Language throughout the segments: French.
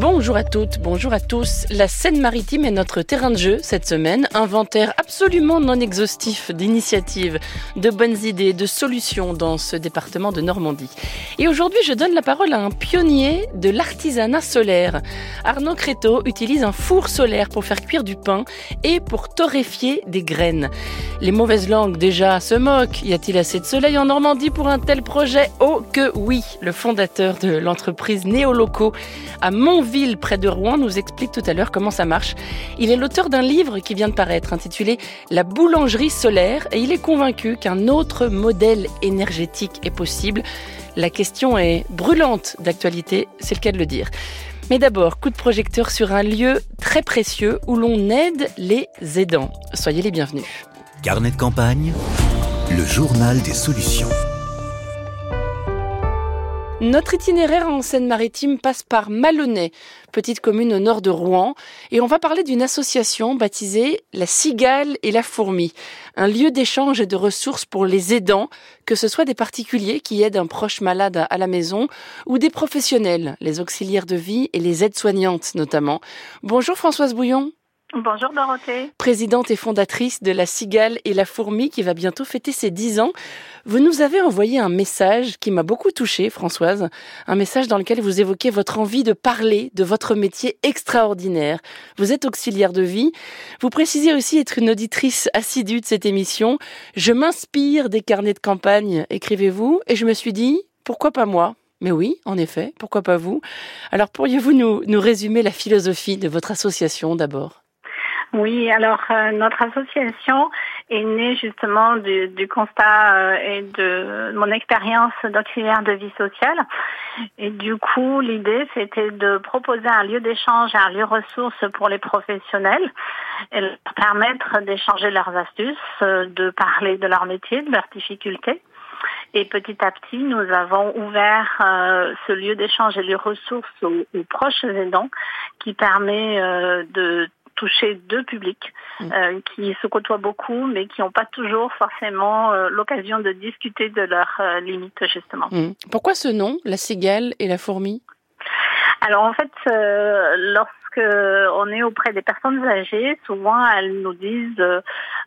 Bonjour à toutes, bonjour à tous. La Seine-Maritime est notre terrain de jeu cette semaine. Inventaire absolument non exhaustif d'initiatives, de bonnes idées, de solutions dans ce département de Normandie. Et aujourd'hui, je donne la parole à un pionnier de l'artisanat solaire. Arnaud Créteau utilise un four solaire pour faire cuire du pain et pour torréfier des graines. Les mauvaises langues déjà se moquent. Y a-t-il assez de soleil en Normandie pour un tel projet? Oh que oui Le fondateur de l'entreprise Néoloco à Mont ville près de Rouen, nous explique tout à l'heure comment ça marche. Il est l'auteur d'un livre qui vient de paraître intitulé La boulangerie solaire et il est convaincu qu'un autre modèle énergétique est possible. La question est brûlante d'actualité, c'est le cas de le dire. Mais d'abord, coup de projecteur sur un lieu très précieux où l'on aide les aidants. Soyez les bienvenus. Carnet de campagne, le journal des solutions. Notre itinéraire en Seine-Maritime passe par Malonnet, petite commune au nord de Rouen, et on va parler d'une association baptisée La Cigale et la Fourmi, un lieu d'échange et de ressources pour les aidants, que ce soit des particuliers qui aident un proche malade à la maison ou des professionnels, les auxiliaires de vie et les aides-soignantes notamment. Bonjour Françoise Bouillon. Bonjour Dorothée. Présidente et fondatrice de La Cigale et la Fourmi qui va bientôt fêter ses 10 ans. Vous nous avez envoyé un message qui m'a beaucoup touchée, Françoise. Un message dans lequel vous évoquez votre envie de parler de votre métier extraordinaire. Vous êtes auxiliaire de vie. Vous précisez aussi être une auditrice assidue de cette émission. Je m'inspire des carnets de campagne, écrivez-vous, et je me suis dit, pourquoi pas moi? Mais oui, en effet, pourquoi pas vous? Alors pourriez-vous nous, nous résumer la philosophie de votre association d'abord? Oui, alors euh, notre association est née justement du, du constat euh, et de mon expérience d'auxiliaire de vie sociale. Et du coup, l'idée, c'était de proposer un lieu d'échange, un lieu ressource pour les professionnels permettre d'échanger leurs astuces, euh, de parler de leur métier, de leurs difficultés. Et petit à petit, nous avons ouvert ce lieu d'échange et les ressources aux, aux, proches aidants qui permet de toucher deux publics mm. euh, qui se côtoient beaucoup, mais qui n'ont pas toujours forcément euh, l'occasion de discuter de leurs euh, limites, justement. Mm. Pourquoi ce nom, la cigale et la fourmi? Alors, en fait, lorsque on est auprès des personnes âgées, souvent elles nous disent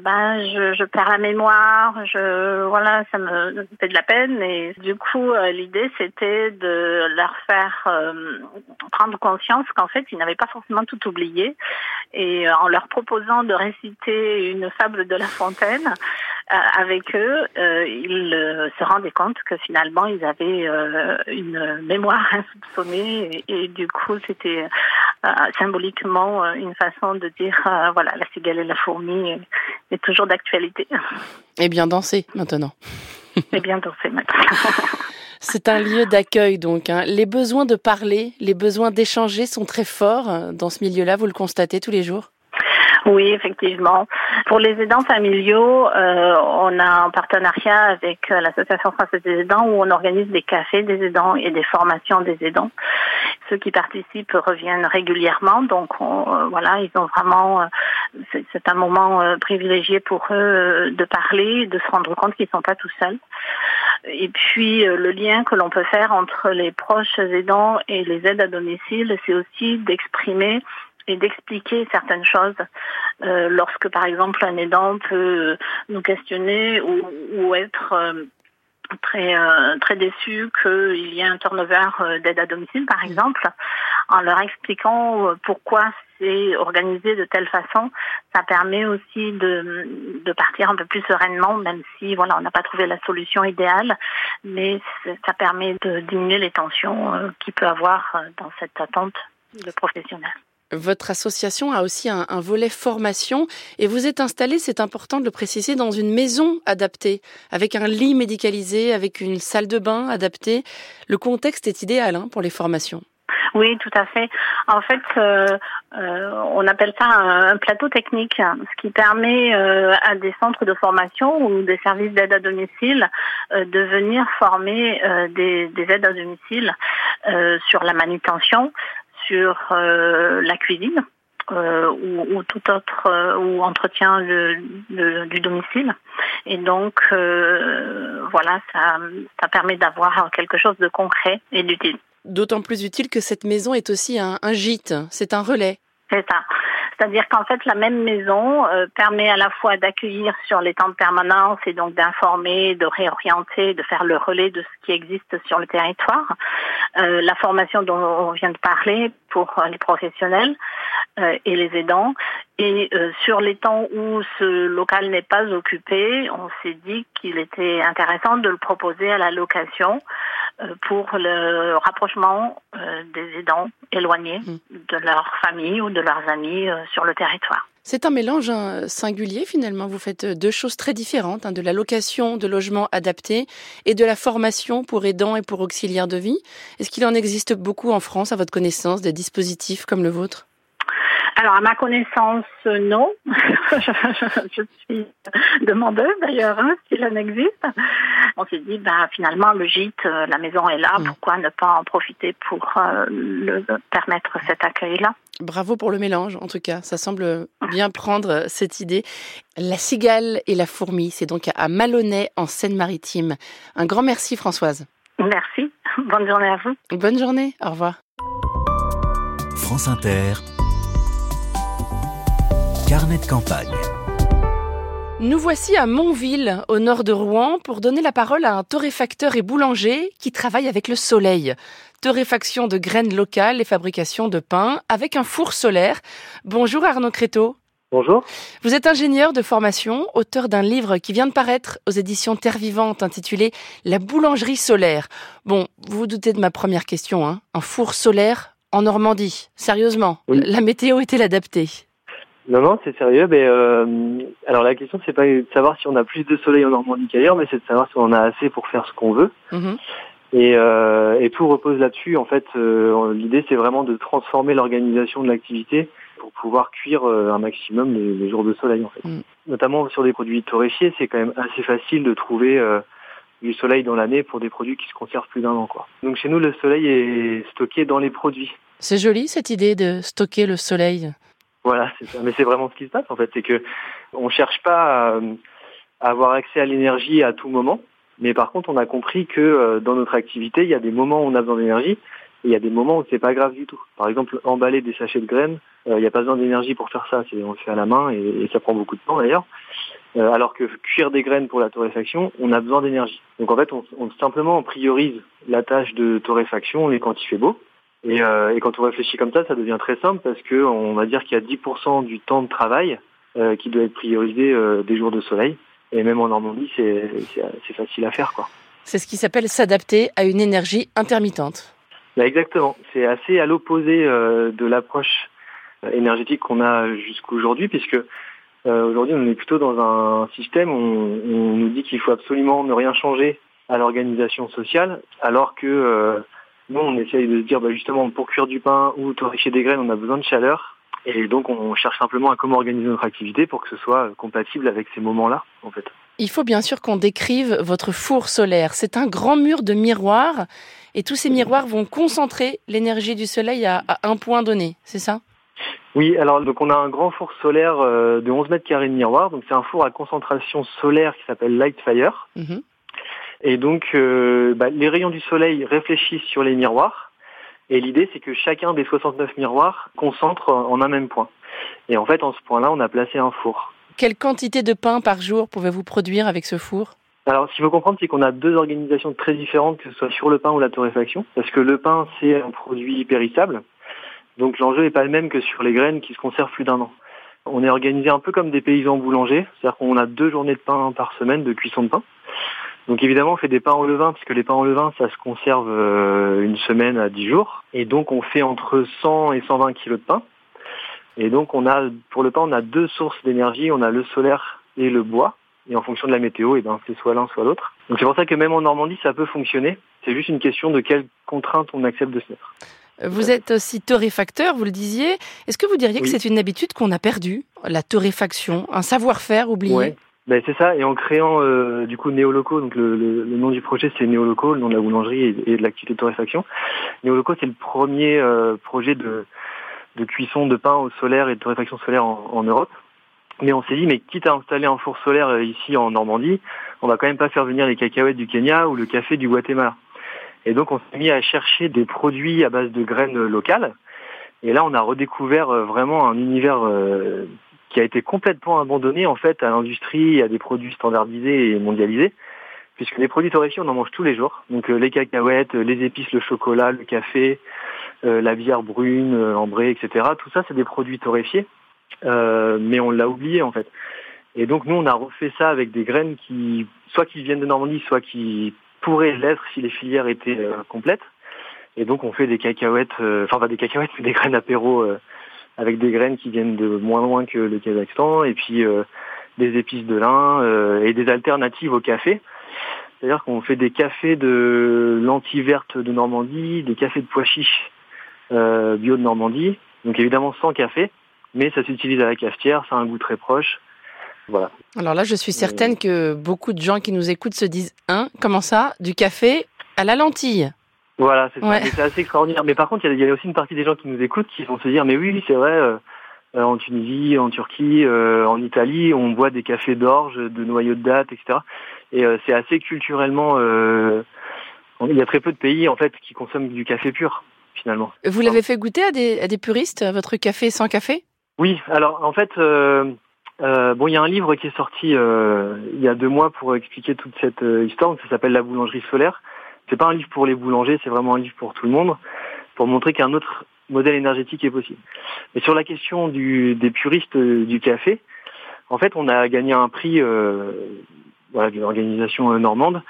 ben je, je, perds la mémoire, je voilà, ça me fait de la peine. Et du coup euh, l'idée c'était de leur faire euh, prendre conscience qu'en fait ils n'avaient pas forcément tout oublié. Et euh, en leur proposant de réciter une fable de La Fontaine avec eux, ils se rendaient compte que finalement ils avaient une mémoire insoupçonnée. Et du coup c'était symboliquement une façon de dire voilà la cigale et la fourmi est toujours d'actualité. Et bien danser maintenant. Et bien danser maintenant. C'est un lieu d'accueil donc. Hein. Les besoins de parler, les besoins d'échanger sont très forts euh, dans ce milieu-là, vous le constatez tous les jours? Oui, effectivement. Pour les aidants familiaux, euh, on a un partenariat avec euh, l'Association française des aidants où on organise des cafés des aidants et des formations des aidants. Ceux qui participent reviennent régulièrement, donc euh, voilà, ils ont vraiment, euh, c'est un moment privilégié pour eux de parler, de se rendre compte qu'ils ne sont pas tout seuls. Et puis le lien que l'on peut faire entre les proches aidants et les aides à domicile, c'est aussi d'exprimer et d'expliquer certaines choses. Euh, lorsque, par exemple, un aidant peut nous questionner ou, ou être euh, très euh, très déçu qu'il y ait un turnover euh, d'aide à domicile, par exemple, en leur expliquant euh, pourquoi c'est organisé de telle façon, ça permet aussi de, de partir un peu plus sereinement, même si voilà on n'a pas trouvé la solution idéale, mais ça permet de diminuer les tensions qu'il peut avoir dans cette attente de professionnels. Votre association a aussi un, volet formation et vous êtes installé, c'est important de le préciser, dans une maison adaptée, avec un lit médicalisé, avec une salle de bain adaptée. Le contexte est idéal hein, pour les formations. Oui, tout à fait. En fait, euh, euh, on appelle ça un, plateau technique, ce qui permet euh, à des centres de formation ou des services d'aide à domicile de venir former des, aides à domicile sur la manutention, sur euh, la cuisine euh, ou, ou, tout autre euh, ou entretien de, de, du domicile Et donc, voilà, ça, ça permet d'avoir quelque chose de concret et d'utile. D'autant plus utile que cette maison est aussi un, un gîte, c'est un relais. C'est ça. C'est-à-dire qu'en fait, la même maison euh, permet à la fois d'accueillir sur les temps de permanence et donc d'informer, de réorienter, de faire le relais de ce qui existe sur le territoire. Euh, la formation dont on vient de parler pour les professionnels euh, et les aidants. Et sur les temps où ce local n'est pas occupé, on s'est dit qu'il était intéressant de le proposer à la location euh, pour le rapprochement euh, des aidants éloignés mm. de leur famille ou de leurs amis euh, sur le territoire. C'est un mélange hein, singulier finalement. Vous faites deux choses très différentes, hein, de la location de logements adaptés et de la formation pour aidants et pour auxiliaires de vie. Est-ce qu'il en existe beaucoup en France, à votre connaissance, des dispositifs comme le vôtre? Alors, à ma connaissance, non. je, suis demandeuse d'ailleurs, hein, s'il en existe. On s'est dit, ben, finalement, le gîte, euh, la maison est là, mm. pourquoi ne pas en profiter pour euh, le, permettre cet accueil-là? Bravo pour le mélange, en tout cas. Ça semble bien prendre cette idée. La cigale et la fourmi, c'est donc à Malonnet, en Seine-Maritime. Un grand merci, Françoise. Merci. Bonne journée à vous. Bonne journée. Au revoir. France Inter. Carnet de campagne. Nous voici à Montville, au nord de Rouen, pour donner la parole à un torréfacteur et boulanger qui travaille avec le soleil. Torréfaction de graines locales et fabrication de pain avec un four solaire. Bonjour Arnaud Créteau. Bonjour. Vous êtes ingénieur de formation, auteur d'un livre qui vient de paraître aux éditions Terre Vivante intitulé La boulangerie solaire. Bon, vous vous doutez de ma première question, hein Un four solaire en Normandie. Sérieusement, la météo est-elle adaptée? Non, non, c'est sérieux. Mais euh, alors la question, c'est pas de savoir si on a plus de soleil en Normandie qu'ailleurs, mais c'est de savoir si on a assez pour faire ce qu'on veut. Mhm. Et, euh, et, tout repose là-dessus. En fait, euh, l'idée, c'est vraiment de transformer l'organisation de l'activité pour pouvoir cuire euh, un maximum les, jours de soleil. En fait, mm. notamment sur des produits torréfiés, c'est quand même assez facile de trouver euh, du soleil dans l'année pour des produits qui se conservent plus d'un an. Quoi. Donc chez nous, le soleil est stocké dans les produits. C'est joli cette idée de stocker le soleil? Voilà, c'est ça. Mais c'est vraiment ce qui se passe en fait, c'est que on cherche pas à, avoir accès à l'énergie à tout moment, mais par contre on a compris que euh, dans notre activité, il y a des moments où on a besoin d'énergie et il y a des moments où c'est pas grave du tout. Par exemple, emballer des sachets de graines, euh, il n'y a pas besoin d'énergie pour faire ça, c'est on le fait à la main et, ça prend beaucoup de temps d'ailleurs. Euh, alors que cuire des graines pour la torréfaction, on a besoin d'énergie. Donc en fait, on, on simplement on priorise la tâche de torréfaction et quand il fait beau. Euh, et, quand on réfléchit comme ça, ça devient très simple parce que on va dire qu'il y a 10% du temps de travail euh, qui doit être priorisé euh, des jours de soleil. Et même en Normandie, c'est facile à faire. quoi. C'est ce qui s'appelle s'adapter à une énergie intermittente. Bah, exactement. C'est assez à l'opposé de l'approche énergétique qu'on a jusqu'aujourd'hui, puisque aujourd'hui on est plutôt dans un système où on nous dit qu'il faut absolument ne rien changer à l'organisation sociale, alors que nous, on essaye de se dire, bah, justement, pour cuire du pain ou torréfier des graines, on a besoin de chaleur. Et donc, on cherche simplement à comment organiser notre activité pour que ce soit compatible avec ces moments-là, en fait. Il faut bien sûr qu'on décrive votre four solaire. C'est un grand mur de miroirs et tous ces miroirs vont concentrer l'énergie du soleil à, un point donné, c'est ça? Oui, alors donc on a un grand four solaire euh, de 11 mètres carrés de miroirs. Donc c'est un four à concentration solaire qui s'appelle Lightfire. Mhm. Et donc, euh, bah, les rayons du soleil réfléchissent sur les miroirs. Et l'idée, c'est que chacun des 69 miroirs concentre en un même point. Et en fait, en ce point-là, on a placé un four. Quelle quantité de pain par jour pouvez-vous produire avec ce four? Alors, ce qu'il faut comprendre, c'est qu'on a deux organisations très différentes, que ce soit sur le pain ou la torréfaction, parce que le pain, c'est un produit périssable. Donc, l'enjeu n'est pas le même que sur les graines qui se conservent plus d'un an. On est organisé un peu comme des paysans boulangers, c'est-à-dire qu'on a deux journées de pain par semaine de cuisson de pain. Donc évidemment, on fait des pains en levain, puisque les pains en levain, ça se conserve euh, une semaine à 10 jours. Et donc on fait entre 100 et 120 kilos de pain. Et donc on a, pour le pain, on a deux sources d'énergie. On a le solaire et le bois. Et en fonction de la météo, et eh ben, c'est soit l'un, soit l'autre. Donc c'est pour ça que même en Normandie, ça peut fonctionner. C'est juste une question de quelles contraintes on accepte de se mettre. Vous êtes aussi torréfacteur, vous le disiez. Est-ce que vous diriez que c'est une habitude qu'on a perdue, la torréfaction, un savoir-faire oublié? Ben, c'est ça, et en créant euh, du coup Néoloco, donc le, le, nom du projet c'est Néoloco, le nom de la boulangerie et, de l'activité de torréfaction. Néoloco c'est le premier euh, projet de, de cuisson de pain au solaire et de torréfaction solaire en, en Europe. Mais on s'est dit, mais quitte à installer un four solaire ici en Normandie, on va quand même pas faire venir les cacahuètes du Kenya ou le café du Guatemala. Et donc on s'est mis à chercher des produits à base de graines locales. Et là, on a redécouvert vraiment un univers qui a été complètement abandonné en fait à l'industrie, à des produits standardisés et mondialisés, puisque les produits torréfiés, on en mange tous les jours. Donc les cacahuètes, les épices, le chocolat, le café, la bière brune, ambrée, etc. Tout ça, c'est des produits torréfiés, mais on l'a oublié en fait. Et donc nous, on a refait ça avec des graines qui, soit qui viennent de Normandie, soit qui pourraient l'être si les filières étaient complètes. Et donc on fait des cacahuètes, enfin pas des cacahuètes, mais des graines apéro avec des graines qui viennent de moins loin que le Kazakhstan, et puis des épices de lin et des alternatives au café. C'est-à-dire qu'on fait des cafés de lentilles vertes de Normandie, des cafés de pois chiches bio de Normandie, donc évidemment sans café, mais ça s'utilise à la cafetière, ça a un goût très proche. Voilà. Alors là, je suis certaine que beaucoup de gens qui nous écoutent se disent Hein, comment ça Du café à la lentille? Voilà, c'est assez extraordinaire. Mais par contre, il y, a aussi une partie des gens qui nous écoutent qui vont se dire Mais oui, c'est vrai, euh, en Tunisie, en Turquie, euh, en Italie, on boit des cafés d'orge, de noyaux de date, etc. Et euh, c'est assez culturellement. il y a très peu de pays en fait qui consomment du café pur, finalement. Vous l'avez fait goûter à des, à des puristes, votre café sans café? Oui, alors en fait. Euh, bon, il y a un livre qui est sorti euh, il y a deux mois pour expliquer toute cette euh, histoire. Ça s'appelle La boulangerie solaire. C'est pas un livre pour les boulangers, c'est vraiment un livre pour tout le monde, pour montrer qu'un autre modèle énergétique est possible. Mais sur la question du, des puristes du café, en fait, on a gagné un prix voilà, d'une organisation normande.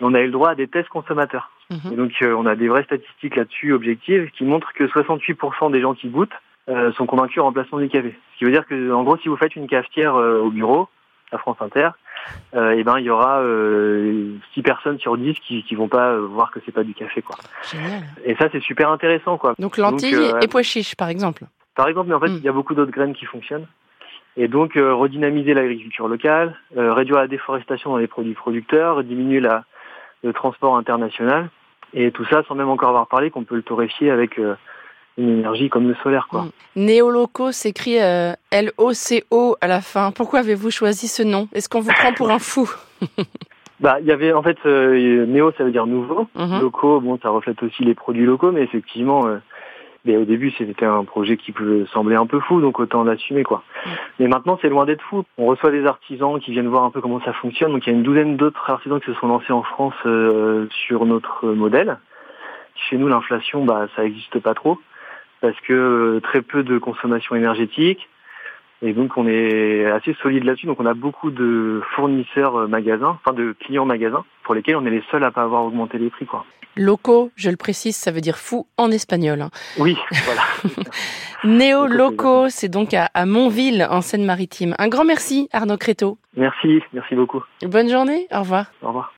Et on a eu le droit à des tests consommateurs. Mhm. Et donc, on a des vraies statistiques là-dessus objectives qui montrent que 68% des gens qui goûtent euh, sont convaincus en remplacement du café. Ce qui veut dire que, en gros, si vous faites une cafetière euh, au bureau, à France Inter, euh, et ben il y aura euh, 6 personnes sur 10 qui, qui vont pas voir que c'est pas du café quoi. Génial. Et ça c'est super intéressant quoi. Donc lentilles et pois chiches par exemple. Par exemple, mais en fait Mm. il y a beaucoup d'autres graines qui fonctionnent. Et donc redynamiser l'agriculture locale, réduire la déforestation dans les produits producteurs, diminuer la, le transport international, et tout ça sans même encore avoir parlé qu'on peut le torréfier avec une énergie comme le solaire, quoi. Mm. Néoloco s'écrit euh, L-O-C-O à la fin. Pourquoi avez-vous choisi ce nom? Est-ce qu'on vous prend pour un fou? Bah, il y avait en fait euh, néo, ça veut dire nouveau. Mhm. Locaux, bon, ça reflète aussi les produits locaux, mais effectivement, euh, mais au début, c'était un projet qui peut sembler un peu fou, donc autant l'assumer, quoi. Mais maintenant, c'est loin d'être fou. On reçoit des artisans qui viennent voir un peu comment ça fonctionne. Donc, il y a une douzaine d'autres artisans qui se sont lancés en France euh, sur notre modèle. Chez nous, l'inflation, bah, ça n'existe pas trop parce que euh, très peu de consommation énergétique. Et donc on est assez solide là-dessus. Donc on a beaucoup de fournisseurs euh, magasins, enfin de clients magasins, pour lesquels on est les seuls à pas avoir augmenté les prix. Quoi. Loco, je le précise, ça veut dire fou en espagnol. hein. Oui, voilà. Néo Loco, Loco, c'est donc à, à Montville, en Seine-Maritime. Un grand merci, Arnaud Créteau. merci, merci beaucoup. Bonne journée, au revoir. Au revoir.